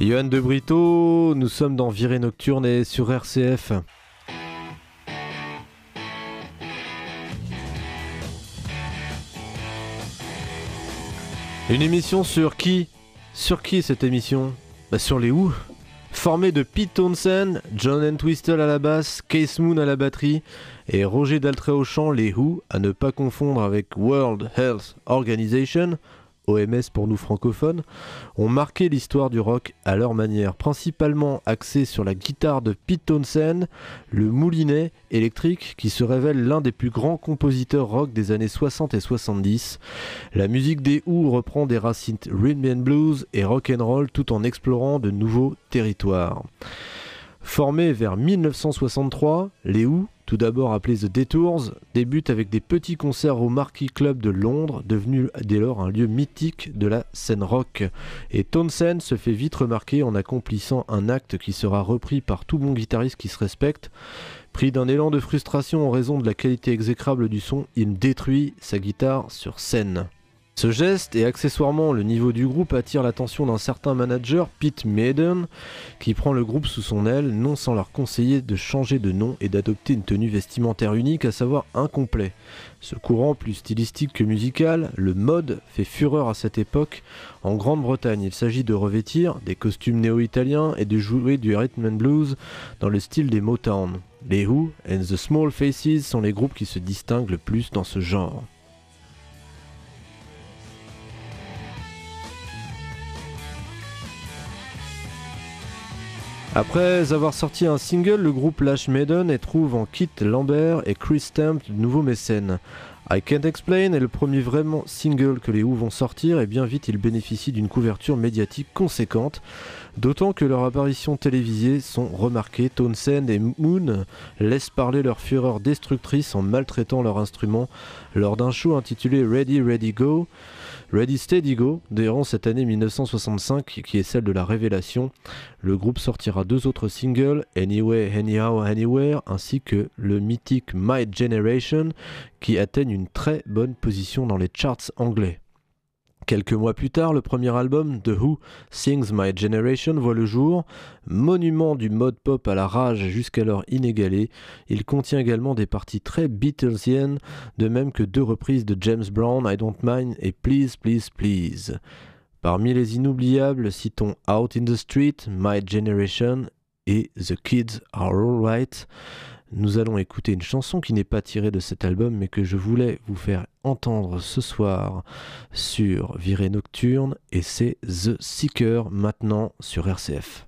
Johan de Brito, nous sommes dans Virée Nocturne et sur RCF. Une émission sur qui Sur qui cette émission Bah sur les où Formé de Pete Townsend, John Entwistle à la basse, Case Moon à la batterie et Roger Daltrey au chant, les Who, à ne pas confondre avec World Health Organization, OMS pour nous francophones, ont marqué l'histoire du rock à leur manière, principalement axée sur la guitare de Pete Townsend, le moulinet électrique qui se révèle l'un des plus grands compositeurs rock des années 60 et 70. La musique des Who reprend des racines rhythm and blues et rock and roll tout en explorant de nouveaux territoires. Formés vers 1963, les Who tout d'abord appelé The Detours, débute avec des petits concerts au Marquis Club de Londres, devenu dès lors un lieu mythique de la scène rock. Et Townsend se fait vite remarquer en accomplissant un acte qui sera repris par tout bon guitariste qui se respecte. Pris d'un élan de frustration en raison de la qualité exécrable du son, il détruit sa guitare sur scène. Ce geste et accessoirement le niveau du groupe attire l'attention d'un certain manager, Pete Maiden, qui prend le groupe sous son aile, non sans leur conseiller de changer de nom et d'adopter une tenue vestimentaire unique, à savoir incomplet. Ce courant plus stylistique que musical, le mode, fait fureur à cette époque en Grande-Bretagne. Il s'agit de revêtir des costumes néo-italiens et de jouer du rhythm and blues dans le style des Motown. Les Who and the Small Faces sont les groupes qui se distinguent le plus dans ce genre. Après avoir sorti un single, le groupe Lash Maiden et trouve en Kit Lambert et Chris Stamp de nouveaux mécènes. I Can't Explain est le premier vraiment single que les Who vont sortir et bien vite ils bénéficient d'une couverture médiatique conséquente, d'autant que leurs apparitions télévisées sont remarquées. Townsend et Moon laissent parler leur fureur destructrice en maltraitant leur instrument lors d'un show intitulé Ready Ready Go. Ready Steady Go durant cette année 1965 qui est celle de la révélation. Le groupe sortira deux autres singles, Anyway, Anyhow, Anywhere, ainsi que le mythique My Generation qui atteignent une très bonne position dans les charts anglais. Quelques mois plus tard, le premier album, The Who Sings My Generation, voit le jour. Monument du mode pop à la rage jusqu'alors inégalé, il contient également des parties très Beatlesiennes, de même que deux reprises de James Brown, I Don't Mind et Please, Please, Please. Parmi les inoubliables, citons Out in the Street, My Generation et The Kids Are Alright nous allons écouter une chanson qui n'est pas tirée de cet album, mais que je voulais vous faire entendre ce soir sur Virée Nocturne, et c'est The Seeker maintenant sur RCF.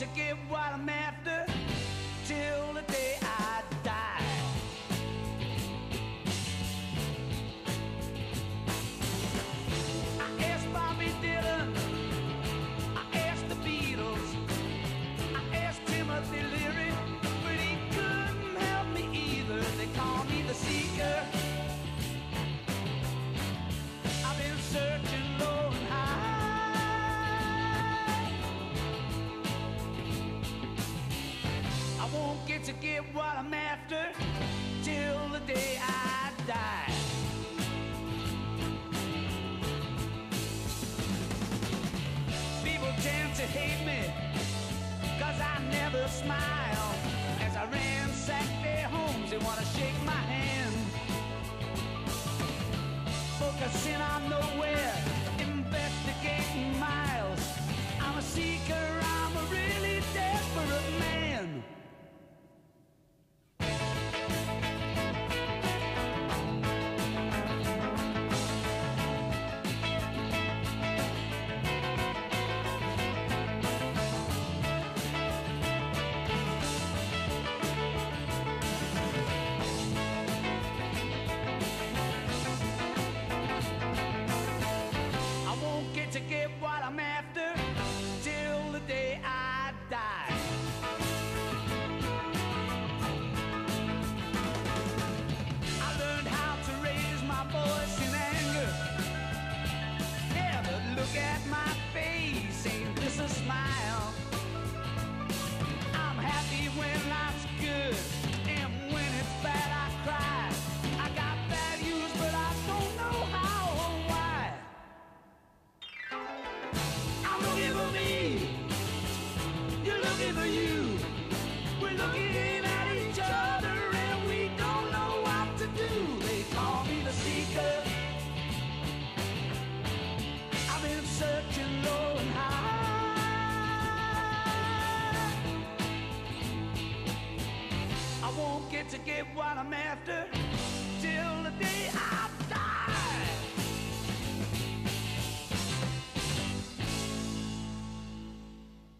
To get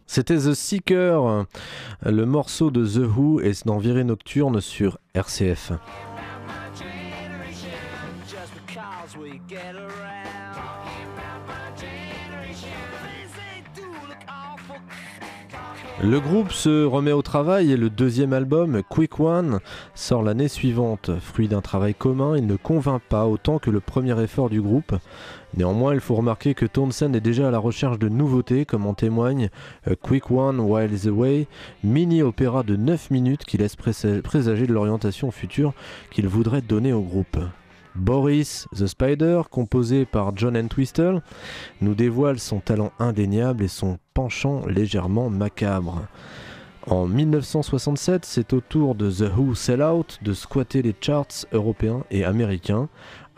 C'était The Seeker, le morceau de The Who est dans Virée Nocturne sur RCF. Le groupe se remet au travail et le deuxième album, Quick One, sort l'année suivante. Fruit d'un travail commun, il ne convainc pas autant que le premier effort du groupe. Néanmoins, il faut remarquer que Townsend est déjà à la recherche de nouveautés, comme en témoigne A Quick One While the Way, mini-opéra de 9 minutes qui laisse présa- présager de l'orientation future qu'il voudrait donner au groupe. Boris the Spider, composé par John Entwistle, nous dévoile son talent indéniable et son penchant légèrement macabre. En 1967, c'est au tour de The Who Sell Out de squatter les charts européens et américains.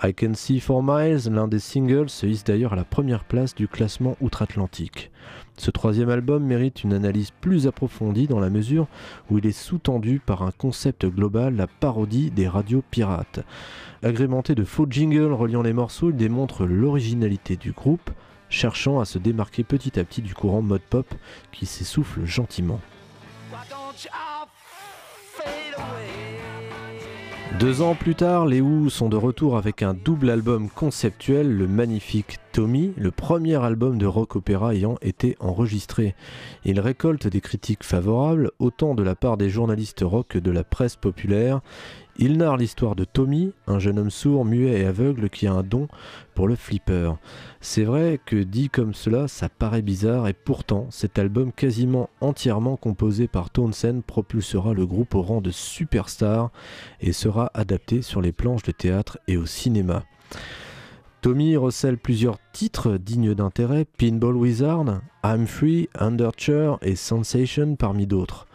I Can See For Miles, l'un des singles, se hisse d'ailleurs à la première place du classement outre-Atlantique. Ce troisième album mérite une analyse plus approfondie dans la mesure où il est sous-tendu par un concept global, la parodie des radios pirates. Agrémenté de faux jingles reliant les morceaux, il démontre l'originalité du groupe, cherchant à se démarquer petit à petit du courant mode pop qui s'essouffle gentiment. Deux ans plus tard, les Who sont de retour avec un double album conceptuel, le magnifique Tommy, le premier album de rock opéra ayant été enregistré. Il récolte des critiques favorables, autant de la part des journalistes rock que de la presse populaire. Il narre l'histoire de Tommy, un jeune homme sourd, muet et aveugle qui a un don pour le flipper. C'est vrai que dit comme cela, ça paraît bizarre et pourtant, cet album quasiment entièrement composé par Townsend propulsera le groupe au rang de superstar et sera adapté sur les planches de théâtre et au cinéma. Tommy recèle plusieurs titres dignes d'intérêt, Pinball Wizard, I'm Free, Underture et Sensation parmi d'autres.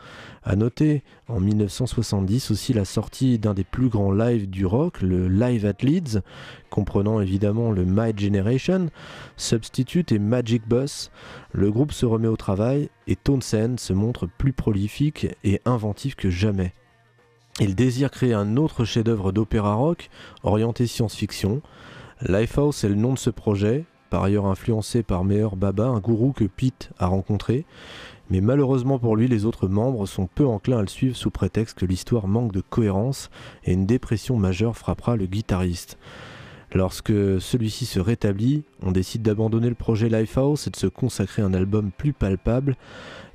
A noter en 1970 aussi la sortie d'un des plus grands lives du rock, le Live at Leeds, comprenant évidemment le My Generation, Substitute et Magic Bus. Le groupe se remet au travail et Townsend se montre plus prolifique et inventif que jamais. Il désire créer un autre chef-d'œuvre d'opéra rock orienté science-fiction. Lifehouse est le nom de ce projet, par ailleurs influencé par Meher Baba, un gourou que Pete a rencontré. Mais malheureusement pour lui, les autres membres sont peu enclins à le suivre sous prétexte que l'histoire manque de cohérence et une dépression majeure frappera le guitariste. Lorsque celui-ci se rétablit, on décide d'abandonner le projet Lifehouse et de se consacrer à un album plus palpable,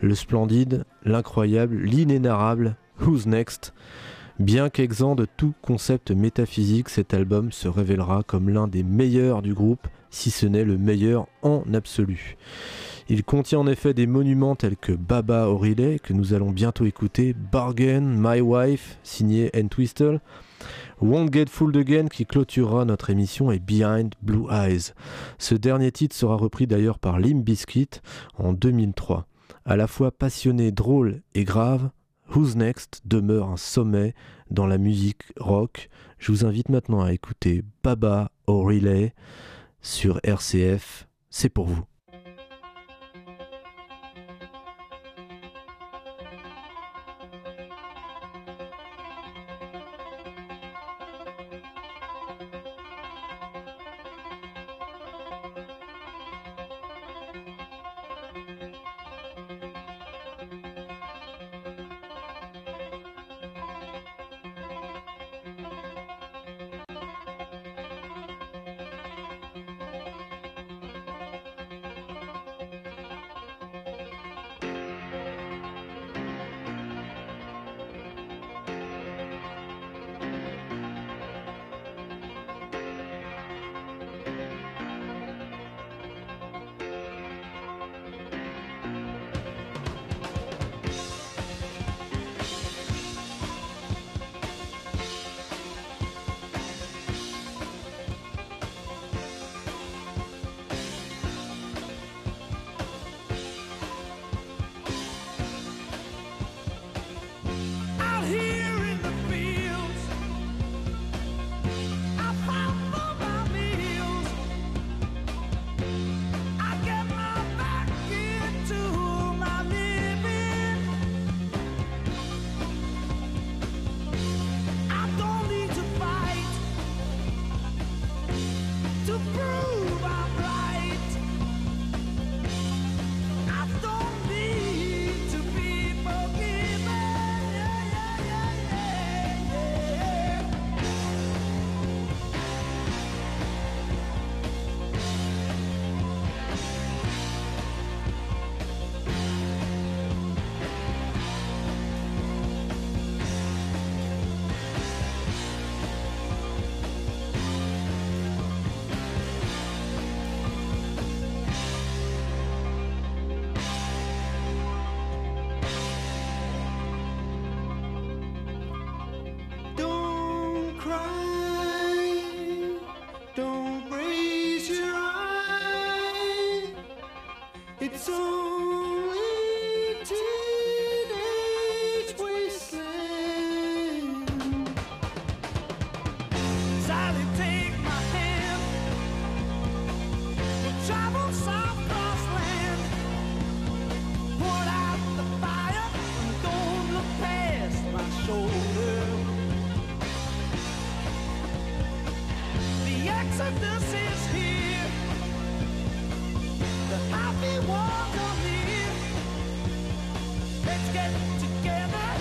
le splendide, l'incroyable, l'inénarrable Who's Next Bien qu'exempt de tout concept métaphysique, cet album se révélera comme l'un des meilleurs du groupe, si ce n'est le meilleur en absolu. Il contient en effet des monuments tels que Baba O'Reilly, que nous allons bientôt écouter, Bargain, My Wife, signé Entwistle, Won't Get Fooled Again qui clôturera notre émission et Behind Blue Eyes. Ce dernier titre sera repris d'ailleurs par Limp Bizkit en 2003. À la fois passionné, drôle et grave, Who's Next demeure un sommet dans la musique rock. Je vous invite maintenant à écouter Baba O'Reilly sur RCF. C'est pour vous. Let's get together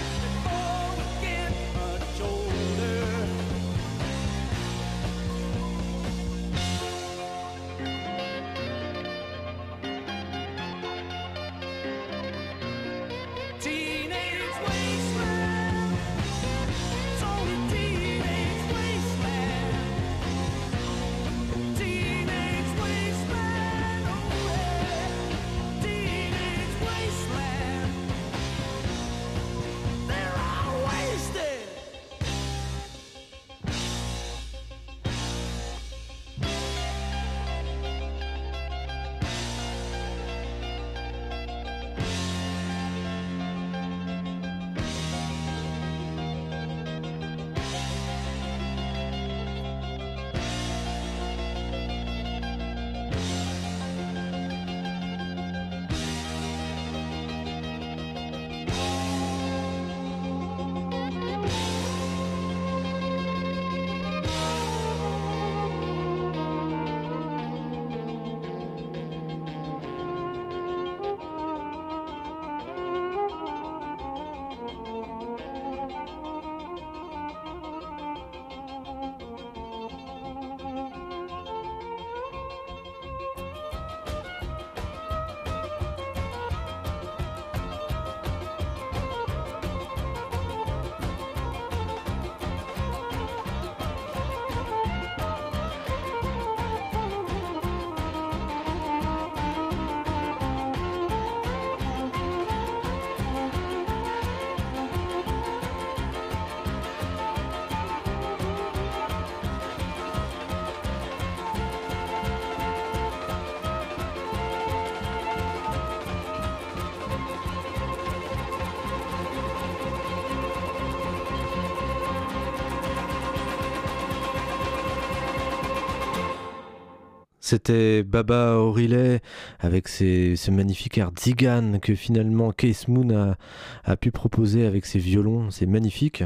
C'était Baba O'Reilly avec ce magnifique air Zigan que finalement Case Moon a, a pu proposer avec ses violons, c'est magnifique.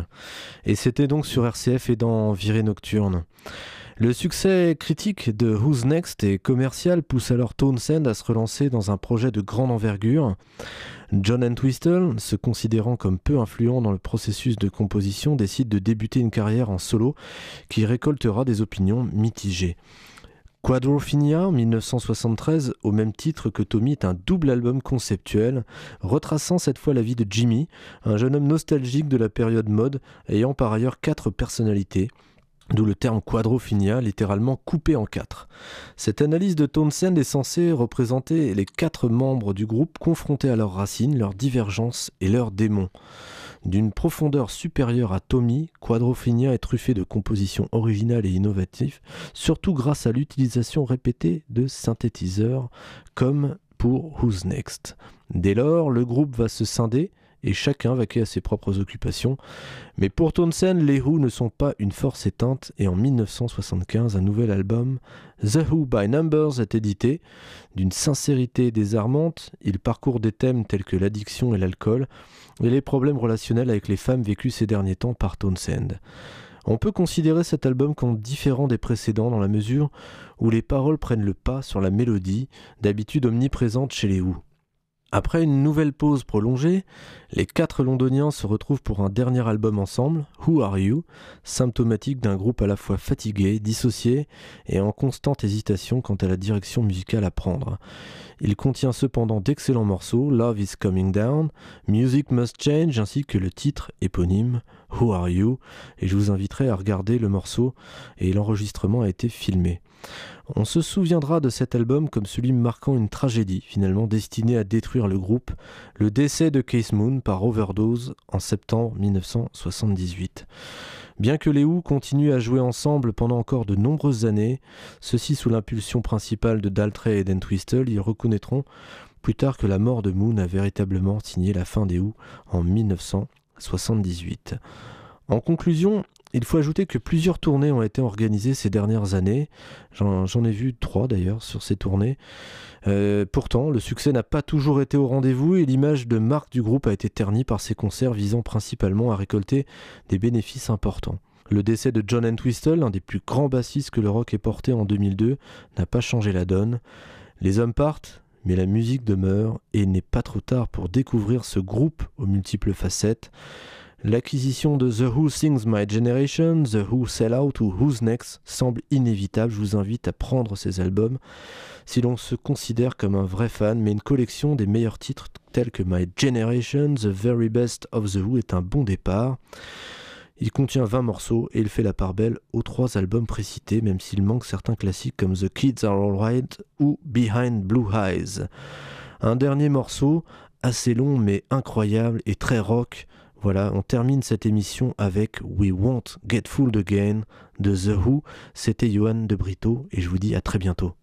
Et c'était donc sur RCF et dans Virée Nocturne. Le succès critique de Who's Next et commercial pousse alors Townsend à se relancer dans un projet de grande envergure. John Entwistle, se considérant comme peu influent dans le processus de composition, décide de débuter une carrière en solo qui récoltera des opinions mitigées. Quadrophenia 1973, au même titre que Tommy, est un double album conceptuel, retraçant cette fois la vie de Jimmy, un jeune homme nostalgique de la période mode, ayant par ailleurs quatre personnalités, d'où le terme quadrophinia, littéralement coupé en quatre. Cette analyse de Townsend est censée représenter les quatre membres du groupe confrontés à leurs racines, leurs divergences et leurs démons. D'une profondeur supérieure à Tommy, Quadrophinia est truffé de compositions originales et innovatives, surtout grâce à l'utilisation répétée de synthétiseurs comme pour Who's Next. Dès lors, le groupe va se scinder et chacun vaquer à ses propres occupations. Mais pour Townsend, les Who ne sont pas une force éteinte et en 1975, un nouvel album, The Who by Numbers, est édité. D'une sincérité désarmante, il parcourt des thèmes tels que l'addiction et l'alcool et les problèmes relationnels avec les femmes vécus ces derniers temps par Townsend. On peut considérer cet album comme différent des précédents dans la mesure où les paroles prennent le pas sur la mélodie, d'habitude omniprésente chez les Who. Après une nouvelle pause prolongée, les quatre londoniens se retrouvent pour un dernier album ensemble, Who Are You, symptomatique d'un groupe à la fois fatigué, dissocié et en constante hésitation quant à la direction musicale à prendre. Il contient cependant d'excellents morceaux, Love is Coming Down, Music Must Change ainsi que le titre éponyme, Who Are You, et je vous inviterai à regarder le morceau et l'enregistrement a été filmé. On se souviendra de cet album comme celui marquant une tragédie, finalement destinée à détruire le groupe, le décès de Case Moon par overdose en septembre 1978. Bien que les Who continuent à jouer ensemble pendant encore de nombreuses années, ceux-ci sous l'impulsion principale de Daltrey et d'Entwistle, ils reconnaîtront plus tard que la mort de Moon a véritablement signé la fin des Who en 1978. En conclusion, il faut ajouter que plusieurs tournées ont été organisées ces dernières années. J'en ai vu trois d'ailleurs sur ces tournées. Euh, pourtant, le succès n'a pas toujours été au rendez-vous et l'image de marque du groupe a été ternie par ces concerts visant principalement à récolter des bénéfices importants. Le décès de John Entwistle, l'un des plus grands bassistes que le rock ait porté en 2002, n'a pas changé la donne. Les hommes partent, mais la musique demeure et il n'est pas trop tard pour découvrir ce groupe aux multiples facettes. L'acquisition de The Who Sings My Generation, The Who Sell Out ou Who's Next semble inévitable. Je vous invite à prendre ces albums si l'on se considère comme un vrai fan, mais une collection des meilleurs titres tels que My Generation, The Very Best of The Who est un bon départ. Il contient 20 morceaux et il fait la part belle aux trois albums précités, même s'il manque certains classiques comme The Kids Are Alright ou Behind Blue Eyes. Un dernier morceau, assez long mais incroyable et très rock, voilà, on termine cette émission avec We Won't Get Fooled Again de The Who. C'était Johan de Brito et je vous dis à très bientôt.